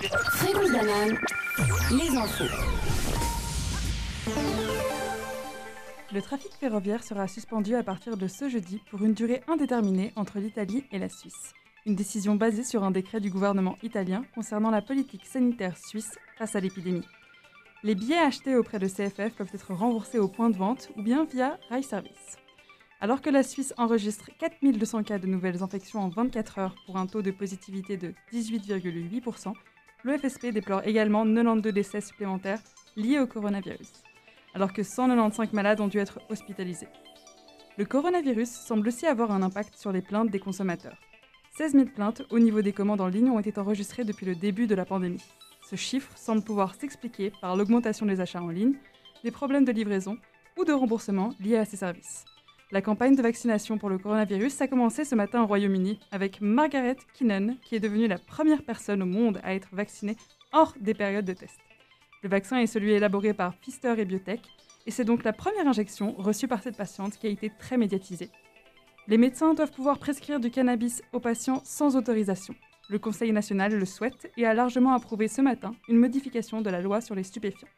Les. Le trafic ferroviaire sera suspendu à partir de ce jeudi pour une durée indéterminée entre l'Italie et la Suisse. Une décision basée sur un décret du gouvernement italien concernant la politique sanitaire suisse face à l'épidémie. Les billets achetés auprès de CFF peuvent être remboursés au point de vente ou bien via Rail Service. Alors que la Suisse enregistre 4200 cas de nouvelles infections en 24 heures pour un taux de positivité de 18,8%, l'OFSP déplore également 92 décès supplémentaires liés au coronavirus, alors que 195 malades ont dû être hospitalisés. Le coronavirus semble aussi avoir un impact sur les plaintes des consommateurs. 16 000 plaintes au niveau des commandes en ligne ont été enregistrées depuis le début de la pandémie. Ce chiffre semble pouvoir s'expliquer par l'augmentation des achats en ligne, des problèmes de livraison ou de remboursement liés à ces services. La campagne de vaccination pour le coronavirus a commencé ce matin au Royaume-Uni avec Margaret Keenan, qui est devenue la première personne au monde à être vaccinée hors des périodes de test. Le vaccin est celui élaboré par Pfizer et Biotech, et c'est donc la première injection reçue par cette patiente qui a été très médiatisée. Les médecins doivent pouvoir prescrire du cannabis aux patients sans autorisation. Le Conseil national le souhaite et a largement approuvé ce matin une modification de la loi sur les stupéfiants.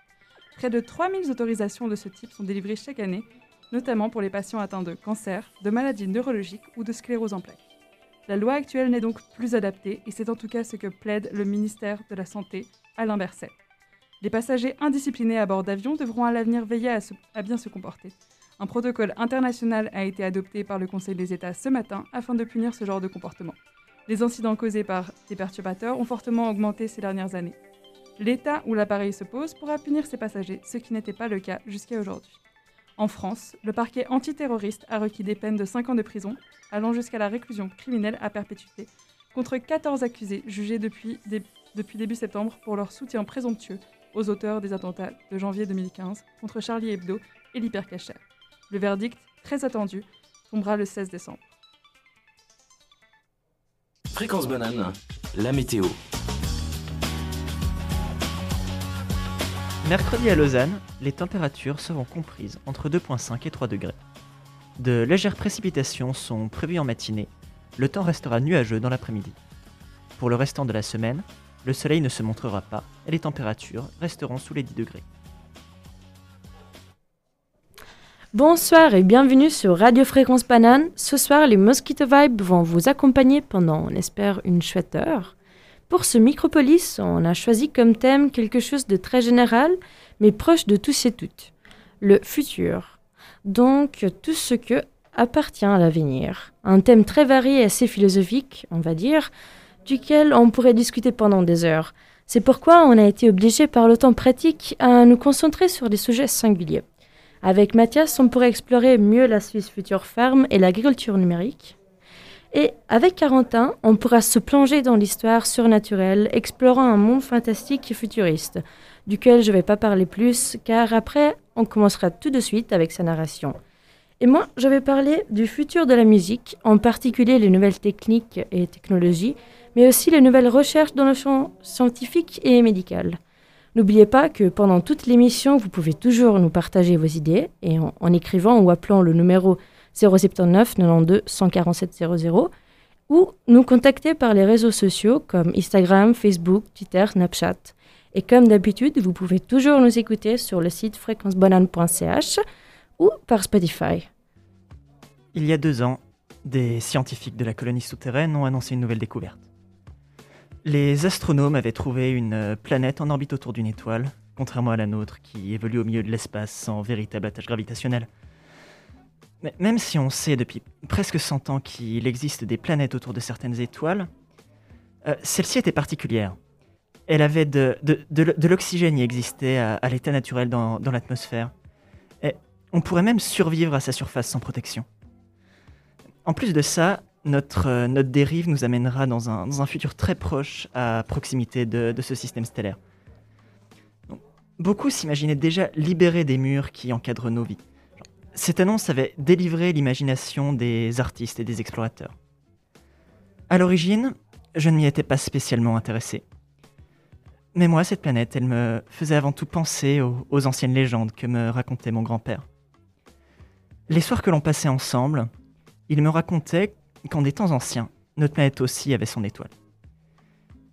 Près de 3000 autorisations de ce type sont délivrées chaque année notamment pour les patients atteints de cancer, de maladies neurologiques ou de sclérose en plaques. La loi actuelle n'est donc plus adaptée et c'est en tout cas ce que plaide le ministère de la Santé, Alain Berset. Les passagers indisciplinés à bord d'avions devront à l'avenir veiller à, à, bien se comporter. Un protocole international a été adopté par le Conseil des États ce matin afin de punir ce genre de comportement. Les incidents causés par des perturbateurs ont fortement augmenté ces dernières années. L'État où l'appareil se pose pourra punir ses passagers, ce qui n'était pas le cas jusqu'à aujourd'hui. En France, le parquet antiterroriste a requis des peines de 5 ans de prison, allant jusqu'à la réclusion criminelle à perpétuité, contre 14 accusés jugés depuis, début septembre pour leur soutien présomptueux aux auteurs des attentats de janvier 2015 contre Charlie Hebdo et l'hypercacher. Le verdict, très attendu, tombera le 16 décembre. Fréquence banane, la météo. Mercredi à Lausanne, les températures seront comprises entre 2,5 et 3 degrés. De légères précipitations sont prévues en matinée, le temps restera nuageux dans l'après-midi. Pour le restant de la semaine, le soleil ne se montrera pas et les températures resteront sous les 10 degrés. Bonsoir et bienvenue sur Radio Fréquence Banane. Ce soir, les Mosquito Vibes vont vous accompagner pendant, on espère, une chouette heure. Pour ce Micropolis, on a choisi comme thème quelque chose de très général, mais proche de tous et toutes. Le futur. Donc, tout ce que appartient à l'avenir. Un thème très varié et assez philosophique, on va dire, duquel on pourrait discuter pendant des heures. C'est pourquoi on a été obligé par le temps pratique à nous concentrer sur des sujets singuliers. Avec Mathias, on pourrait explorer mieux la Suisse future ferme et l'agriculture numérique. Et avec Carentin, on pourra se plonger dans l'histoire surnaturelle, explorant un monde fantastique et futuriste, duquel je ne vais pas parler plus, car après, on commencera tout de suite avec sa narration. Et moi, je vais parler du futur de la musique, en particulier les nouvelles techniques et technologies, mais aussi les nouvelles recherches dans le champ scientifique et médical. N'oubliez pas que pendant toute l'émission, vous pouvez toujours nous partager vos idées et en, en écrivant ou appelant le numéro 079 92 147 00 ou nous contacter par les réseaux sociaux comme Instagram, Facebook, Twitter, Snapchat. Et comme d'habitude, vous pouvez toujours nous écouter sur le site fréquencebanane.ch ou par Spotify. Il y a deux ans, des scientifiques de la colonie souterraine ont annoncé une nouvelle découverte. Les astronomes avaient trouvé une planète en orbite autour d'une étoile, contrairement à la nôtre qui évolue au milieu de l'espace sans véritable attache gravitationnelle. Même si on sait depuis presque 100 ans qu'il existe des planètes autour de certaines étoiles, euh, celle-ci était particulière. Elle avait de, l'oxygène y existait à, l'état naturel dans, l'atmosphère. On pourrait même survivre à sa surface sans protection. En plus de ça, notre, euh, dérive nous amènera dans un, futur très proche à proximité de, ce système stellaire. Beaucoup s'imaginaient déjà libérés des murs qui encadrent nos vies. Cette annonce avait délivré l'imagination des artistes et des explorateurs. À l'origine, je ne m'y étais pas spécialement intéressé. Mais moi, cette planète, elle me faisait avant tout penser aux, anciennes légendes que me racontait mon grand-père. Les soirs que l'on passait ensemble, il me racontait qu'en des temps anciens, notre planète aussi avait son étoile.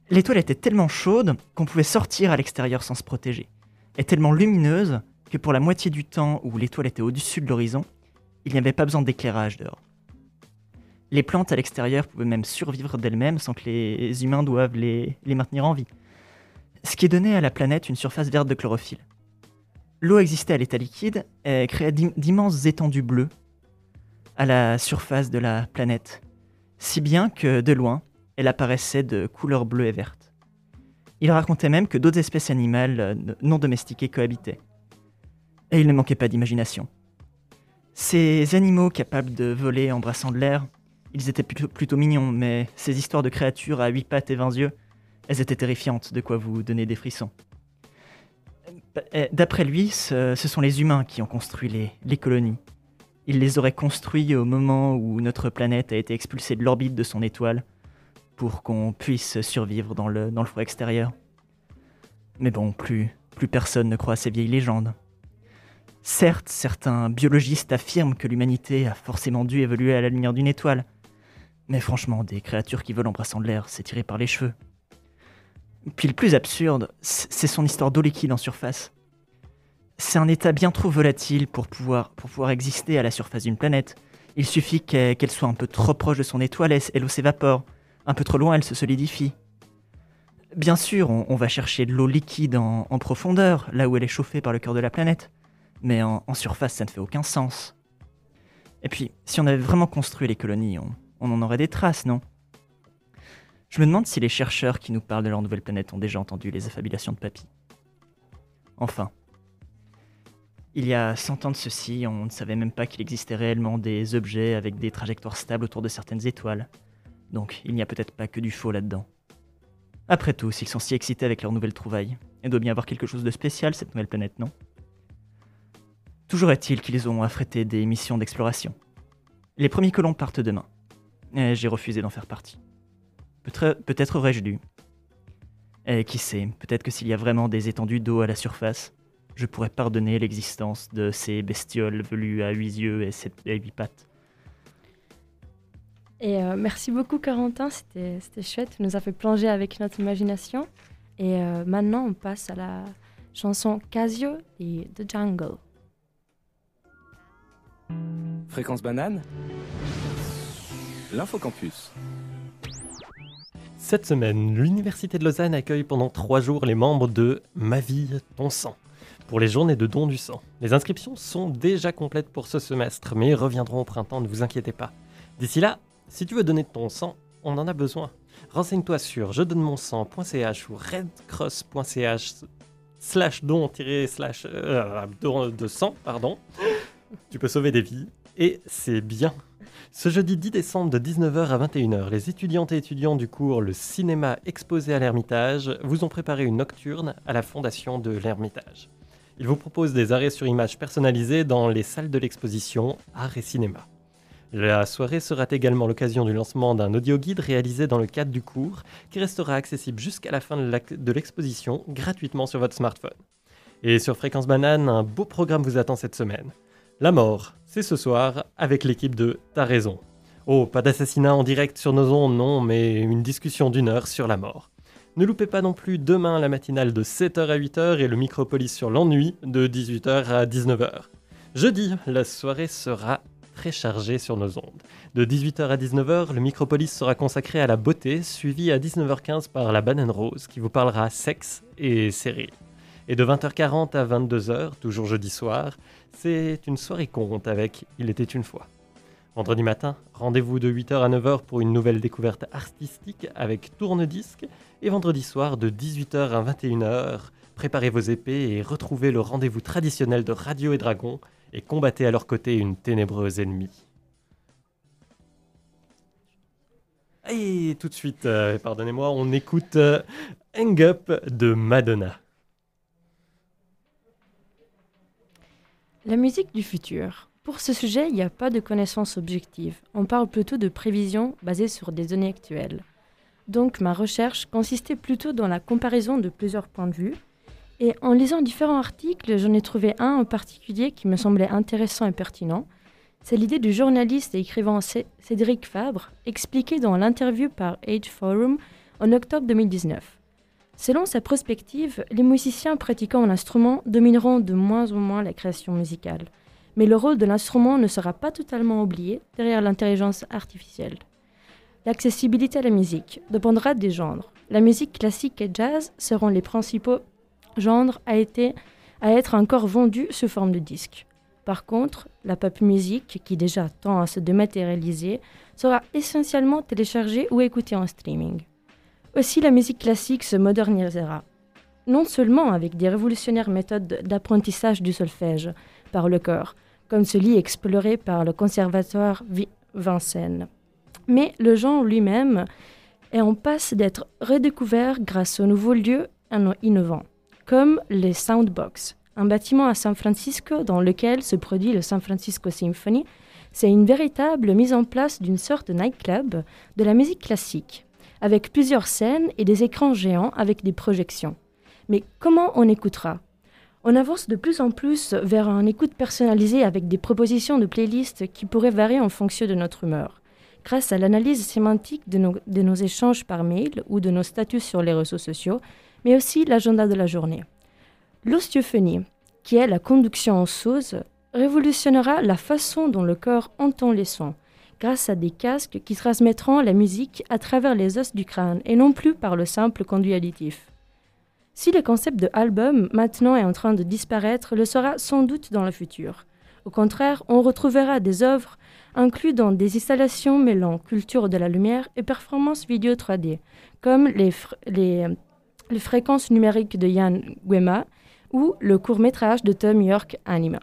L'étoile était tellement chaude qu'on pouvait sortir à l'extérieur sans se protéger, et tellement lumineuse que pour la moitié du temps où l'étoile était au-dessus de l'horizon, il n'y avait pas besoin d'éclairage dehors. Les plantes à l'extérieur pouvaient même survivre d'elles-mêmes sans que les humains doivent les, maintenir en vie. Ce qui donnait à la planète une surface verte de chlorophylle. L'eau existait à l'état liquide et créait d'im- d'immenses étendues bleues à la surface de la planète, si bien que de loin, elle apparaissait de couleur bleue et verte. Il racontait même que d'autres espèces animales euh, non domestiquées cohabitaient. Et il ne manquait pas d'imagination. Ces animaux capables de voler en brassant de l'air, ils étaient plutôt, mignons, mais ces histoires de créatures à huit pattes et vingt yeux, elles étaient terrifiantes, de quoi vous donner des frissons. Euh, D'après lui, ce, sont les humains qui ont construit les, colonies. Ils les auraient construits au moment où notre planète a été expulsée de l'orbite de son étoile pour qu'on puisse survivre dans le, dans froid extérieur. Mais bon, plus, plus personne ne croit à ces vieilles légendes. Certes, certains biologistes affirment que l'humanité a forcément dû évoluer à la lumière d'une étoile. Mais franchement, des créatures qui volent en brassant de l'air, c'est tiré par les cheveux. Puis le plus absurde, c'est son histoire d'eau liquide en surface. C'est un état bien trop volatile pour pouvoir, exister à la surface d'une planète. Il suffit qu'elle soit un peu trop proche de son étoile et l'eau s'évapore. Un peu trop loin, elle se solidifie. Bien sûr, on, va chercher de l'eau liquide en profondeur, là où elle est chauffée par le cœur de la planète. Mais en, surface, ça ne fait aucun sens. Et puis, si on avait vraiment construit les colonies, on, on en aurait des traces, non? Je me demande si les chercheurs qui nous parlent de leur nouvelle planète ont déjà entendu les affabulations de Papy. Enfin. Il y a 100 ans de ceci, on ne savait même pas qu'il existait réellement des objets avec des trajectoires stables autour de certaines étoiles. Donc, il n'y a peut-être pas que du faux là-dedans. Après tout, s'ils sont si excités avec leur nouvelle trouvaille, il doit bien avoir quelque chose de spécial, cette nouvelle planète, non? Toujours est-il qu'ils ont affrété des missions d'exploration. Les premiers colons partent demain, j'ai refusé d'en faire partie. Peut-être aurais-je dû. Et qui sait, peut-être que s'il y a vraiment des étendues d'eau à la surface, je pourrais pardonner l'existence de ces bestioles velues à huit yeux et, sept, huit pattes. Et euh, merci beaucoup, Corentin. C'était c'était chouette. Tu nous as fait plonger avec notre imagination. Et euh, maintenant, on passe à la chanson Casio et The Jungle. Fréquence banane L'infocampus. Cette semaine, l'Université de Lausanne accueille pendant trois jours les membres de Ma vie, ton sang pour les journées de don du sang. Les inscriptions sont déjà complètes pour ce semestre, mais reviendront au printemps, ne vous inquiétez pas. D'ici là, si tu veux donner ton sang, on en a besoin. Renseigne-toi sur je donne mon sang.ch ou redcross.ch slash don slash euh, don de sang, pardon. Tu peux sauver des vies et c'est bien. Ce jeudi 10 décembre de 19h à 21h, les étudiantes et étudiants du cours Le cinéma exposé à l'Ermitage vous ont préparé une nocturne à la fondation de l'Ermitage. Ils vous proposent des arrêts sur images personnalisés dans les salles de l'exposition Art et Cinéma. La soirée sera également l'occasion du lancement d'un audio-guide réalisé dans le cadre du cours qui restera accessible jusqu'à la fin de l'exposition gratuitement sur votre smartphone. Et sur Fréquence Banane, un beau programme vous attend cette semaine. La mort, c'est ce soir avec l'équipe de T'as raison. Oh, pas d'assassinat en direct sur nos ondes, non, mais une discussion d'une heure sur la mort. Ne loupez pas non plus demain la matinale de 7h à 8h et le Micropolis sur l'ennui de 18h à 19h. Jeudi, la soirée sera très chargée sur nos ondes. De 18h à 19h, le Micropolis sera consacré à la beauté, suivi à 19h15 par la Banane Rose qui vous parlera sexe et série. Et de 20h40 à 22h, toujours jeudi soir, c'est une soirée conte avec Il était une fois. Vendredi matin, rendez-vous de 8h à 9h pour une nouvelle découverte artistique avec tourne-disque. Et vendredi soir, de 18h à 21h, préparez vos épées et retrouvez le rendez-vous traditionnel de Radio et Dragon et combattez à leur côté une ténébreuse ennemie. Et tout de suite, euh, pardonnez-moi, on écoute euh, Hang Up de Madonna. La musique du futur. Pour ce sujet, il n'y a pas de connaissances objectives. On parle plutôt de prévisions basées sur des données actuelles. Donc ma recherche consistait plutôt dans la comparaison de plusieurs points de vue. Et en lisant différents articles, j'en ai trouvé un en particulier qui me semblait intéressant et pertinent. C'est l'idée du journaliste et écrivain Cédric Fabre, expliqué dans l'interview par Age Forum en octobre 2019. Selon sa prospective, les musiciens pratiquant un instrument domineront de moins en moins la création musicale. Mais le rôle de l'instrument ne sera pas totalement oublié derrière l'intelligence artificielle. L'accessibilité à la musique dépendra des genres. La musique classique et jazz seront les principaux genres à, à être encore vendus sous forme de disques. Par contre, la pop music, qui déjà tend à se dématérialiser, sera essentiellement téléchargée ou écoutée en streaming. Aussi, la musique classique se modernisera, non seulement avec des révolutionnaires méthodes d'apprentissage du solfège par le corps, comme celui exploré par le conservatoire Vincennes, mais le genre lui-même est en passe d'être redécouvert grâce aux nouveaux lieux innovants, comme les Soundbox, un bâtiment à San Francisco dans lequel se produit le San Francisco Symphony. C'est une véritable mise en place d'une sorte de nightclub de la musique classique avec plusieurs scènes et des écrans géants avec des projections. Mais comment on écoutera? On avance de plus en plus vers un écoute personnalisé avec des propositions de playlists qui pourraient varier en fonction de notre humeur. Grâce à l'analyse sémantique de nos, échanges par mail ou de nos statuts sur les réseaux sociaux, mais aussi l'agenda de la journée. L'osteophonie, qui est la conduction en sauce, révolutionnera la façon dont le corps entend les sons grâce à des casques qui transmettront la musique à travers les os du crâne et non plus par le simple conduit additif. Si le concept de album maintenant est en train de disparaître, le sera sans doute dans le futur. Au contraire, on retrouvera des œuvres incluses dans des installations mêlant culture de la lumière et performance vidéo 3D, comme les, les, fréquences numériques de Yann Guema ou le court-métrage de Tom York Anima.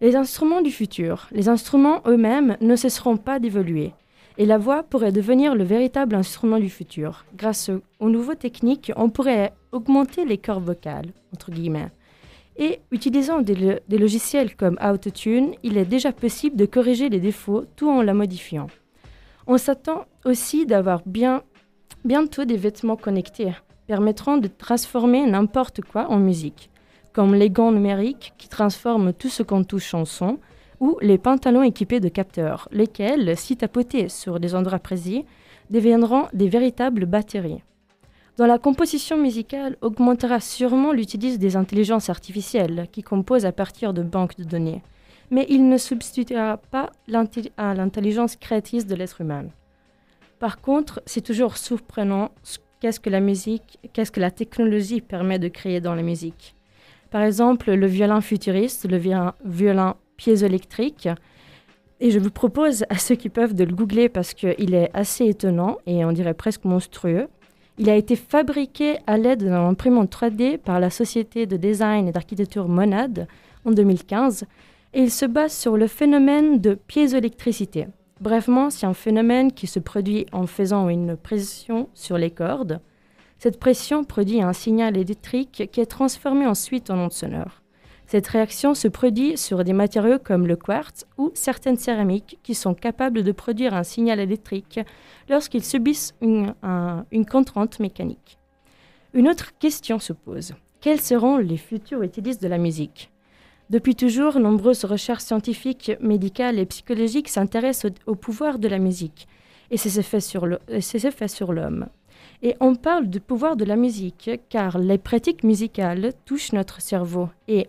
Les instruments du futur, les instruments eux-mêmes ne cesseront pas d'évoluer. Et la voix pourrait devenir le véritable instrument du futur. Grâce aux nouveaux techniques, on pourrait augmenter les cordes vocales, entre guillemets. Et utilisant des, logiciels comme Autotune, il est déjà possible de corriger les défauts tout en la modifiant. On s'attend aussi d'avoir bien, bientôt des vêtements connectés, permettront de transformer n'importe quoi en musique comme les gants numériques qui transforment tout ce qu'on touche en son, ou les pantalons équipés de capteurs, lesquels, si tapotés sur des endroits précis, deviendront des véritables batteries. Dans la composition musicale, augmentera sûrement l'utilisation des intelligences artificielles qui composent à partir de banques de données, mais il ne substituera pas à l'intelligence créatrice de l'être humain. Par contre, c'est toujours surprenant qu'est-ce que la musique, qu'est-ce que la technologie permet de créer dans la musique. Par exemple, le violon futuriste, le violon piézoélectrique. Et je vous propose à ceux qui peuvent de le googler parce qu'il est assez étonnant et on dirait presque monstrueux. Il a été fabriqué à l'aide d'un imprimante 3D par la société de design et d'architecture Monade en 2015 et il se base sur le phénomène de piézoélectricité. Brefement, c'est un phénomène qui se produit en faisant une pression sur les cordes cette pression produit un signal électrique qui est transformé ensuite en onde sonore. Cette réaction se produit sur des matériaux comme le quartz ou certaines céramiques qui sont capables de produire un signal électrique lorsqu'ils subissent une, contrainte mécanique. Une autre question se pose. Quels seront les futurs utilistes de la musique? Depuis toujours, nombreuses recherches scientifiques, médicales et psychologiques s'intéressent au, pouvoir de la musique et ses effets sur l'homme. Et on parle du pouvoir de la musique, car les pratiques musicales touchent notre cerveau et,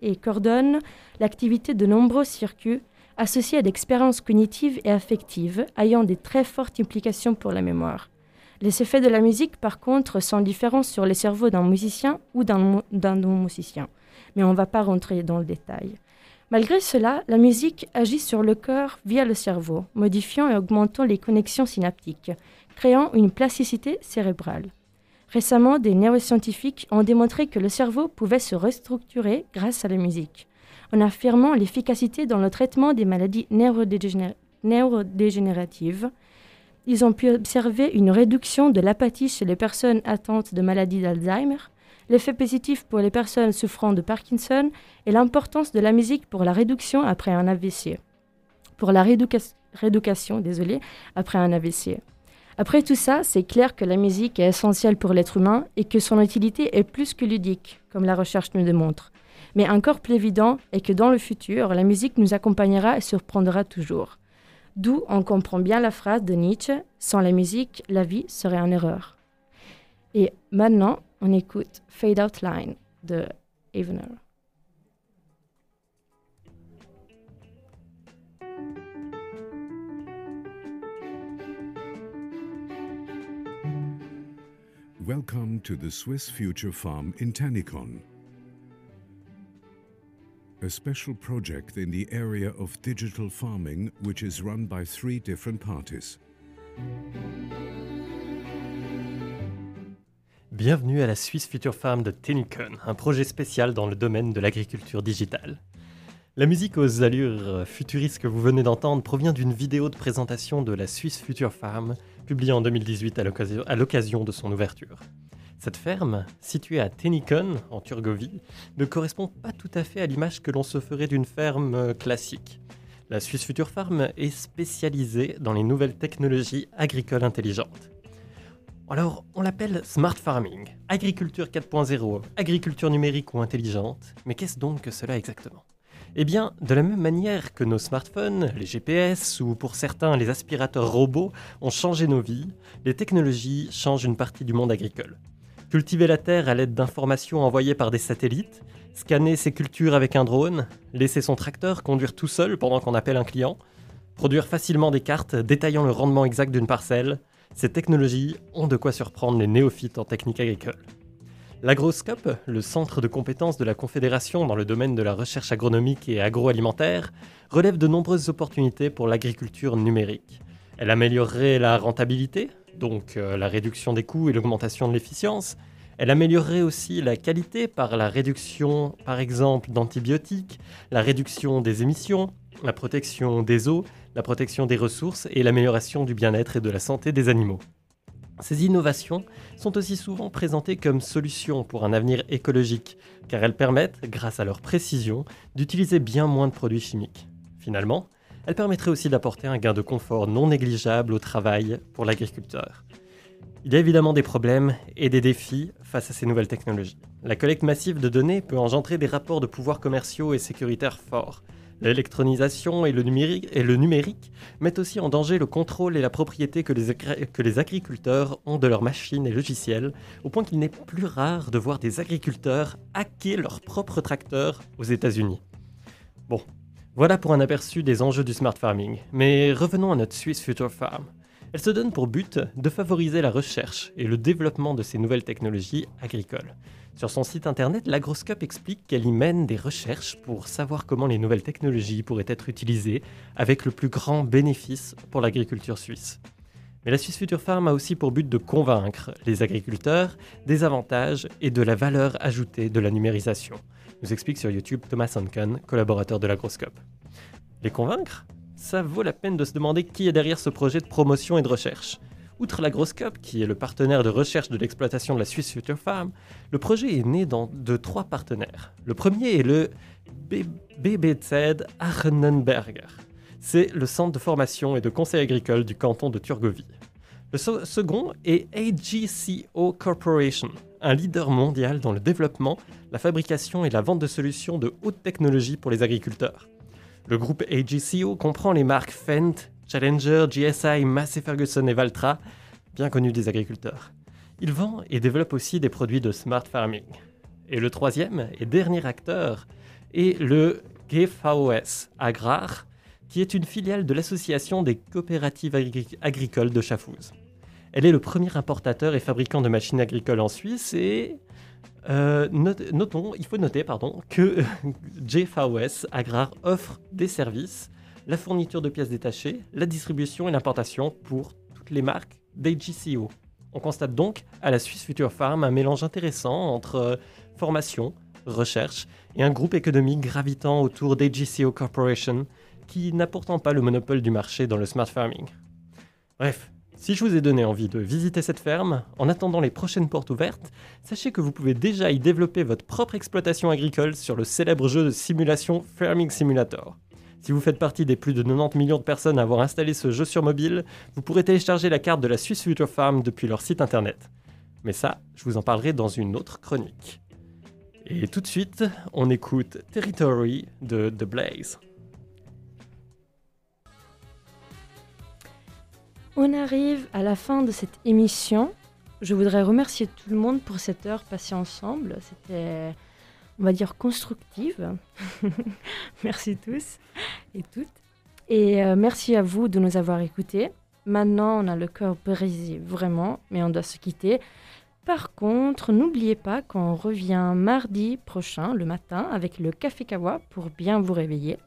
et coordonnent l'activité de nombreux circuits associés à d'expériences cognitives et affectives ayant des très fortes implications pour la mémoire. Les effets de la musique, par contre, sont différents sur les cerveaux d'un musicien ou d'un non-musicien, mais on ne va pas rentrer dans le détail. Malgré cela, la musique agit sur le cœur via le cerveau, modifiant et augmentant les connexions synaptiques, créant une plasticité cérébrale. Récemment, des neuroscientifiques ont démontré que le cerveau pouvait se restructurer grâce à la musique, en affirmant l'efficacité dans le traitement des maladies neurodégénératives. Ils ont pu observer une réduction de l'apathie chez les personnes atteintes de maladies d'Alzheimer, l'effet positif pour les personnes souffrant de Parkinson et l'importance de la musique pour la réduction après un AVC. Pour la rééducation, désolé, après un AVC. Après tout ça, c'est clair que la musique est essentielle pour l'être humain et que son utilité est plus que ludique, comme la recherche nous démontre. Mais encore plus évident est que dans le futur, la musique nous accompagnera et surprendra toujours. D'où on comprend bien la phrase de Nietzsche Sans la musique, la vie serait une erreur. Et maintenant, on écoute Fade Out Line de Evener. Welcome to the Swiss Future Farm in Tannikon. A special project in the area of digital farming which is run by three different parties. Bienvenue à la Swiss Future Farm de Tennikon, un projet spécial dans le domaine de l'agriculture digitale. La musique aux allures futuristes que vous venez d'entendre provient d'une vidéo de présentation de la Swiss Future Farm, publiée en 2018 à l'occasion- de son ouverture. Cette ferme, située à Tennikon, en Turgovie, ne correspond pas tout à fait à l'image que l'on se ferait d'une ferme euh, classique. La Swiss Future Farm est spécialisée dans les nouvelles technologies agricoles intelligentes. Alors, on l'appelle smart farming, agriculture 4.0, agriculture numérique ou intelligente, mais qu'est-ce donc que cela exactement? Eh bien, de la même manière que nos smartphones, les GPS ou pour certains les aspirateurs robots ont changé nos vies, les technologies changent une partie du monde agricole. Cultiver la terre à l'aide d'informations envoyées par des satellites, scanner ses cultures avec un drone, laisser son tracteur conduire tout seul pendant qu'on appelle un client, produire facilement des cartes détaillant le rendement exact d'une parcelle, ces technologies ont de quoi surprendre les néophytes en technique agricole. L'agroscope, le centre de compétences de la Confédération dans le domaine de la recherche agronomique et agroalimentaire, relève de nombreuses opportunités pour l'agriculture numérique. Elle améliorerait la rentabilité, donc euh, la réduction des coûts et l'augmentation de l'efficience. Elle améliorerait aussi la qualité par la réduction, par exemple, d'antibiotiques, la réduction des émissions, la protection des eaux, la protection des ressources et l'amélioration du bien-être et de la santé des animaux. Ces innovations sont aussi souvent présentées comme solutions pour un avenir écologique, car elles permettent, grâce à leur précision, d'utiliser bien moins de produits chimiques. Finalement, elles permettraient aussi d'apporter un gain de confort non négligeable au travail pour l'agriculteur. Il y a évidemment des problèmes et des défis face à ces nouvelles technologies. La collecte massive de données peut engendrer des rapports de pouvoir commerciaux et sécuritaires forts. L'électronisation et, le numérique- mettent aussi en danger le contrôle et la propriété que les, que les agriculteurs ont de leurs machines et logiciels, au point qu'il n'est plus rare de voir des agriculteurs hacker leurs propres tracteurs aux États-Unis. Bon, voilà pour un aperçu des enjeux du smart farming, mais revenons à notre Swiss Future Farm. Elle se donne pour but de favoriser la recherche et le développement de ces nouvelles technologies agricoles. Sur son site internet, l'Agroscope explique qu'elle y mène des recherches pour savoir comment les nouvelles technologies pourraient être utilisées avec le plus grand bénéfice pour l'agriculture suisse. Mais la Suisse Future Farm a aussi pour but de convaincre les agriculteurs des avantages et de la valeur ajoutée de la numérisation, nous explique sur YouTube Thomas Hanken, collaborateur de l'Agroscope. Les convaincre? Ça vaut la peine de se demander qui est derrière ce projet de promotion et de recherche. Outre l'Agroscope, qui est le partenaire de recherche de l'exploitation de la Swiss Future Farm, le projet est né dans- de trois partenaires. Le premier est le BBZ Arnenberger. C'est le centre de formation et de conseil agricole du canton de Turgovie. Le second est AGCO Corporation, un leader mondial dans le développement, la fabrication et la vente de solutions de haute technologie pour les agriculteurs. Le groupe AGCO comprend les marques Fendt, Challenger, GSI, Massey Ferguson et Valtra, bien connus des agriculteurs. Il vend et développe aussi des produits de smart farming. Et le troisième et dernier acteur est le GVOS Agrar, qui est une filiale de l'association des coopératives agri- agricoles de Chafouz. Elle est le premier importateur et fabricant de machines agricoles en Suisse et euh, notons, il faut noter pardon, que GVOS Agrar offre des services, la fourniture de pièces détachées, la distribution et l'importation pour toutes les marques d'AGCO. On constate donc à la Suisse Future Farm un mélange intéressant entre euh, formation, recherche et un groupe économique gravitant autour d'AGCO Corporation qui n'a pourtant pas le monopole du marché dans le smart farming. Bref, si je vous ai donné envie de visiter cette ferme, en attendant les prochaines portes ouvertes, sachez que vous pouvez déjà y développer votre propre exploitation agricole sur le célèbre jeu de simulation Farming Simulator. Si vous faites partie des plus de 90 millions de personnes à avoir installé ce jeu sur mobile, vous pourrez télécharger la carte de la Swiss Future Farm depuis leur site internet. Mais ça, je vous en parlerai dans une autre chronique. Et tout de suite, on écoute Territory de The Blaze. On arrive à la fin de cette émission. Je voudrais remercier tout le monde pour cette heure passée ensemble. C'était, on va dire, constructive. merci tous et toutes. Et euh, merci à vous de nous avoir écoutés. Maintenant, on a le cœur brisé, vraiment, mais on doit se quitter. Par contre, n'oubliez pas qu'on revient mardi prochain, le matin, avec le Café Kawa pour bien vous réveiller.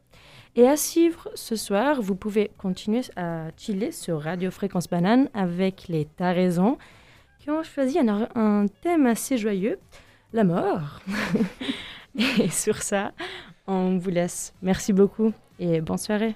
Et à suivre ce soir, vous pouvez continuer à chiller sur Radio Fréquence Banane avec les Taraisons qui ont choisi un, un thème assez joyeux, la mort. et sur ça, on vous laisse. Merci beaucoup et bonne soirée.